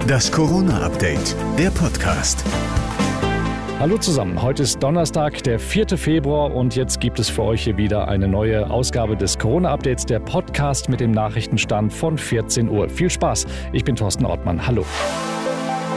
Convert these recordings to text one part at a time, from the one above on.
Das Corona-Update, der Podcast. Hallo zusammen, heute ist Donnerstag, der 4. Februar und jetzt gibt es für euch hier wieder eine neue Ausgabe des Corona-Updates, der Podcast mit dem Nachrichtenstand von 14 Uhr. Viel Spaß, ich bin Thorsten Ortmann, hallo.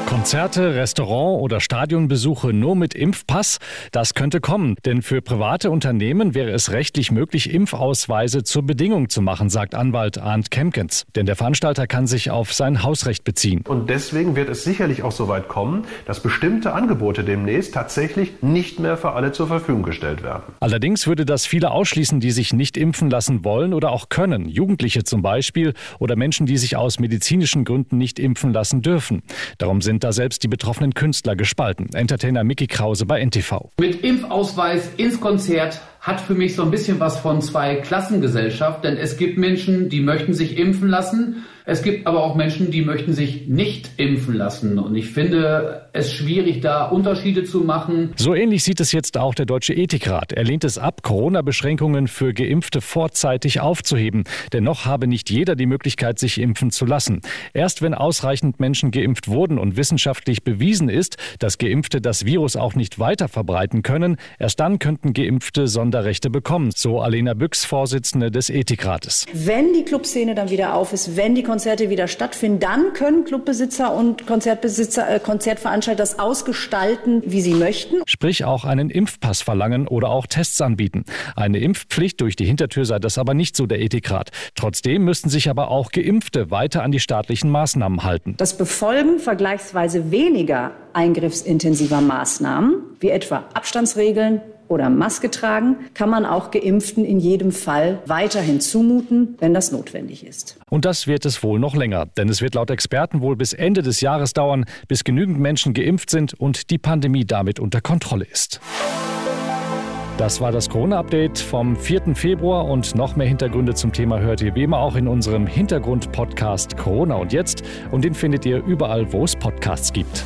Konzerte, Restaurant oder Stadionbesuche nur mit Impfpass? Das könnte kommen, denn für private Unternehmen wäre es rechtlich möglich, Impfausweise zur Bedingung zu machen, sagt Anwalt Arndt Kemkens. Denn der Veranstalter kann sich auf sein Hausrecht beziehen. Und deswegen wird es sicherlich auch so weit kommen, dass bestimmte Angebote demnächst tatsächlich nicht mehr für alle zur Verfügung gestellt werden. Allerdings würde das viele ausschließen, die sich nicht impfen lassen wollen oder auch können. Jugendliche zum Beispiel oder Menschen, die sich aus medizinischen Gründen nicht impfen lassen dürfen. Darum sind sind da selbst die betroffenen Künstler gespalten. Entertainer Mickey Krause bei NTV. Mit Impfausweis ins Konzert hat für mich so ein bisschen was von zwei Klassengesellschaft, denn es gibt Menschen, die möchten sich impfen lassen es gibt aber auch Menschen, die möchten sich nicht impfen lassen. Und ich finde es schwierig, da Unterschiede zu machen. So ähnlich sieht es jetzt auch der Deutsche Ethikrat. Er lehnt es ab, Corona-Beschränkungen für Geimpfte vorzeitig aufzuheben. Dennoch habe nicht jeder die Möglichkeit, sich impfen zu lassen. Erst wenn ausreichend Menschen geimpft wurden und wissenschaftlich bewiesen ist, dass Geimpfte das Virus auch nicht weiter verbreiten können, erst dann könnten Geimpfte Sonderrechte bekommen, so Alena Büchs, Vorsitzende des Ethikrates. Wenn die Clubszene dann wieder auf ist, wenn die Konzerte wieder stattfinden, dann können Clubbesitzer und Konzertbesitzer, äh, Konzertveranstalter das ausgestalten, wie sie möchten. Sprich auch einen Impfpass verlangen oder auch Tests anbieten. Eine Impfpflicht durch die Hintertür sei das aber nicht so der Ethikrat. Trotzdem müssten sich aber auch Geimpfte weiter an die staatlichen Maßnahmen halten. Das Befolgen vergleichsweise weniger eingriffsintensiver Maßnahmen, wie etwa Abstandsregeln, oder Maske tragen, kann man auch Geimpften in jedem Fall weiterhin zumuten, wenn das notwendig ist. Und das wird es wohl noch länger, denn es wird laut Experten wohl bis Ende des Jahres dauern, bis genügend Menschen geimpft sind und die Pandemie damit unter Kontrolle ist. Das war das Corona-Update vom 4. Februar und noch mehr Hintergründe zum Thema hört ihr wie immer auch in unserem Hintergrund-Podcast Corona und jetzt und den findet ihr überall, wo es Podcasts gibt.